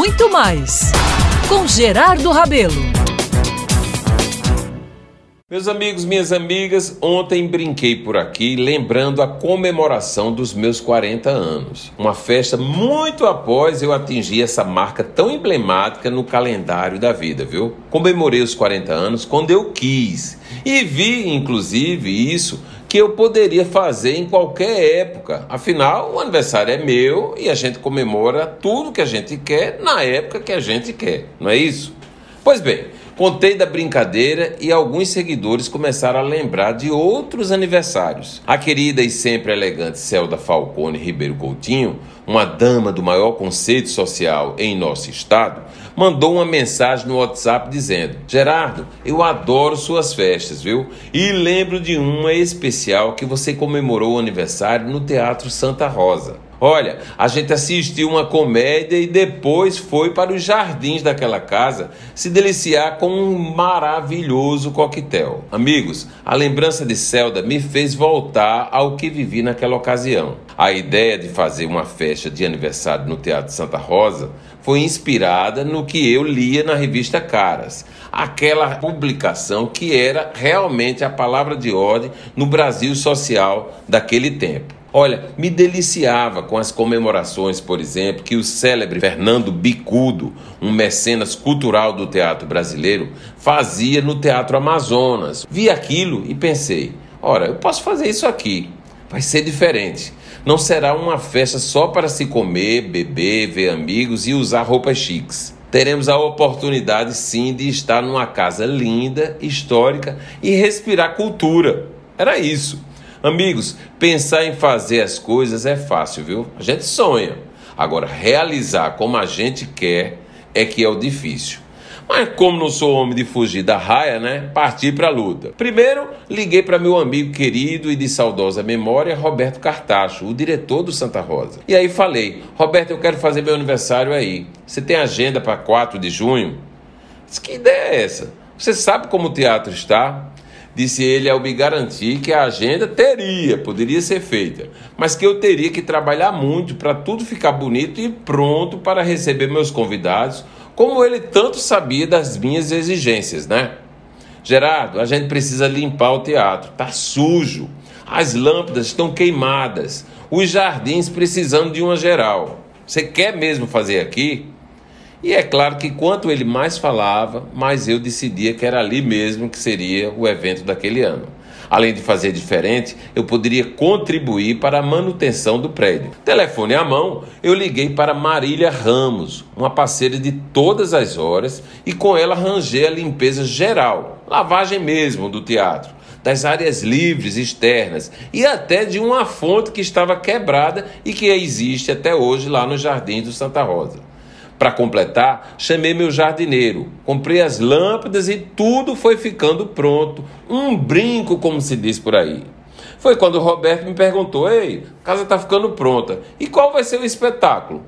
muito mais com Gerardo Rabelo. Meus amigos, minhas amigas, ontem brinquei por aqui lembrando a comemoração dos meus 40 anos. Uma festa muito após eu atingir essa marca tão emblemática no calendário da vida, viu? Comemorei os 40 anos quando eu quis e vi, inclusive, isso que eu poderia fazer em qualquer época. Afinal, o aniversário é meu e a gente comemora tudo que a gente quer na época que a gente quer, não é isso? Pois bem, Contei da brincadeira e alguns seguidores começaram a lembrar de outros aniversários. A querida e sempre elegante Celda Falcone Ribeiro Coutinho, uma dama do maior conceito social em nosso estado, mandou uma mensagem no WhatsApp dizendo: Gerardo, eu adoro suas festas, viu? E lembro de uma especial que você comemorou o aniversário no Teatro Santa Rosa. Olha, a gente assistiu uma comédia e depois foi para os jardins daquela casa se deliciar com um maravilhoso coquetel. Amigos, a lembrança de Celda me fez voltar ao que vivi naquela ocasião. A ideia de fazer uma festa de aniversário no Teatro Santa Rosa foi inspirada no que eu lia na revista Caras, aquela publicação que era realmente a palavra de ordem no Brasil social daquele tempo. Olha, me deliciava com as comemorações, por exemplo, que o célebre Fernando Bicudo, um mecenas cultural do teatro brasileiro, fazia no Teatro Amazonas. Vi aquilo e pensei: ora, eu posso fazer isso aqui. Vai ser diferente. Não será uma festa só para se comer, beber, ver amigos e usar roupas chiques. Teremos a oportunidade sim de estar numa casa linda, histórica e respirar cultura. Era isso. Amigos, pensar em fazer as coisas é fácil, viu? A gente sonha. Agora, realizar como a gente quer é que é o difícil. Mas como não sou homem de fugir da raia, né? Parti para a luta. Primeiro, liguei para meu amigo querido e de saudosa memória, Roberto Cartacho, o diretor do Santa Rosa. E aí falei: "Roberto, eu quero fazer meu aniversário aí. Você tem agenda para 4 de junho?" Disse, que ideia é essa? Você sabe como o teatro está? Disse ele ao me garantir que a agenda teria, poderia ser feita, mas que eu teria que trabalhar muito para tudo ficar bonito e pronto para receber meus convidados, como ele tanto sabia das minhas exigências, né? Gerardo, a gente precisa limpar o teatro, tá sujo. As lâmpadas estão queimadas, os jardins precisando de uma geral. Você quer mesmo fazer aqui? E é claro que quanto ele mais falava, mais eu decidia que era ali mesmo que seria o evento daquele ano. Além de fazer diferente, eu poderia contribuir para a manutenção do prédio. Telefone à mão, eu liguei para Marília Ramos, uma parceira de todas as horas, e com ela arranjei a limpeza geral, lavagem mesmo do teatro, das áreas livres externas e até de uma fonte que estava quebrada e que existe até hoje lá no Jardim do Santa Rosa. Para completar, chamei meu jardineiro, comprei as lâmpadas e tudo foi ficando pronto. Um brinco, como se diz por aí. Foi quando o Roberto me perguntou: Ei, a casa está ficando pronta. E qual vai ser o espetáculo?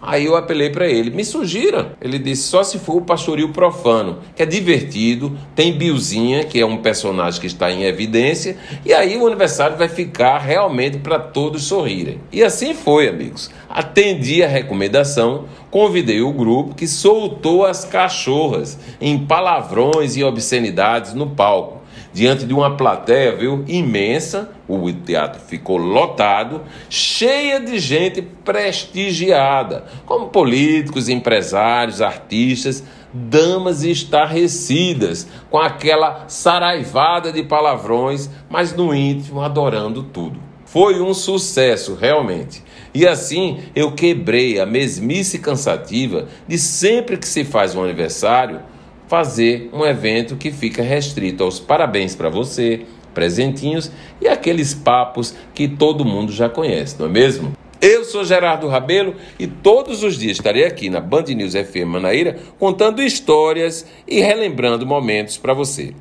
Aí eu apelei para ele, me sugira. Ele disse, só se for o pastoril profano, que é divertido, tem Biozinha, que é um personagem que está em evidência, e aí o aniversário vai ficar realmente para todos sorrirem. E assim foi, amigos. Atendi a recomendação, convidei o grupo que soltou as cachorras em palavrões e obscenidades no palco diante de uma plateia, viu, imensa, o teatro ficou lotado, cheia de gente prestigiada, como políticos, empresários, artistas, damas estarrecidas, com aquela saraivada de palavrões, mas no íntimo adorando tudo. Foi um sucesso, realmente. E assim eu quebrei a mesmice cansativa de sempre que se faz um aniversário fazer um evento que fica restrito aos parabéns para você, presentinhos e aqueles papos que todo mundo já conhece, não é mesmo? Eu sou Gerardo Rabelo e todos os dias estarei aqui na Band News FM Manaíra contando histórias e relembrando momentos para você.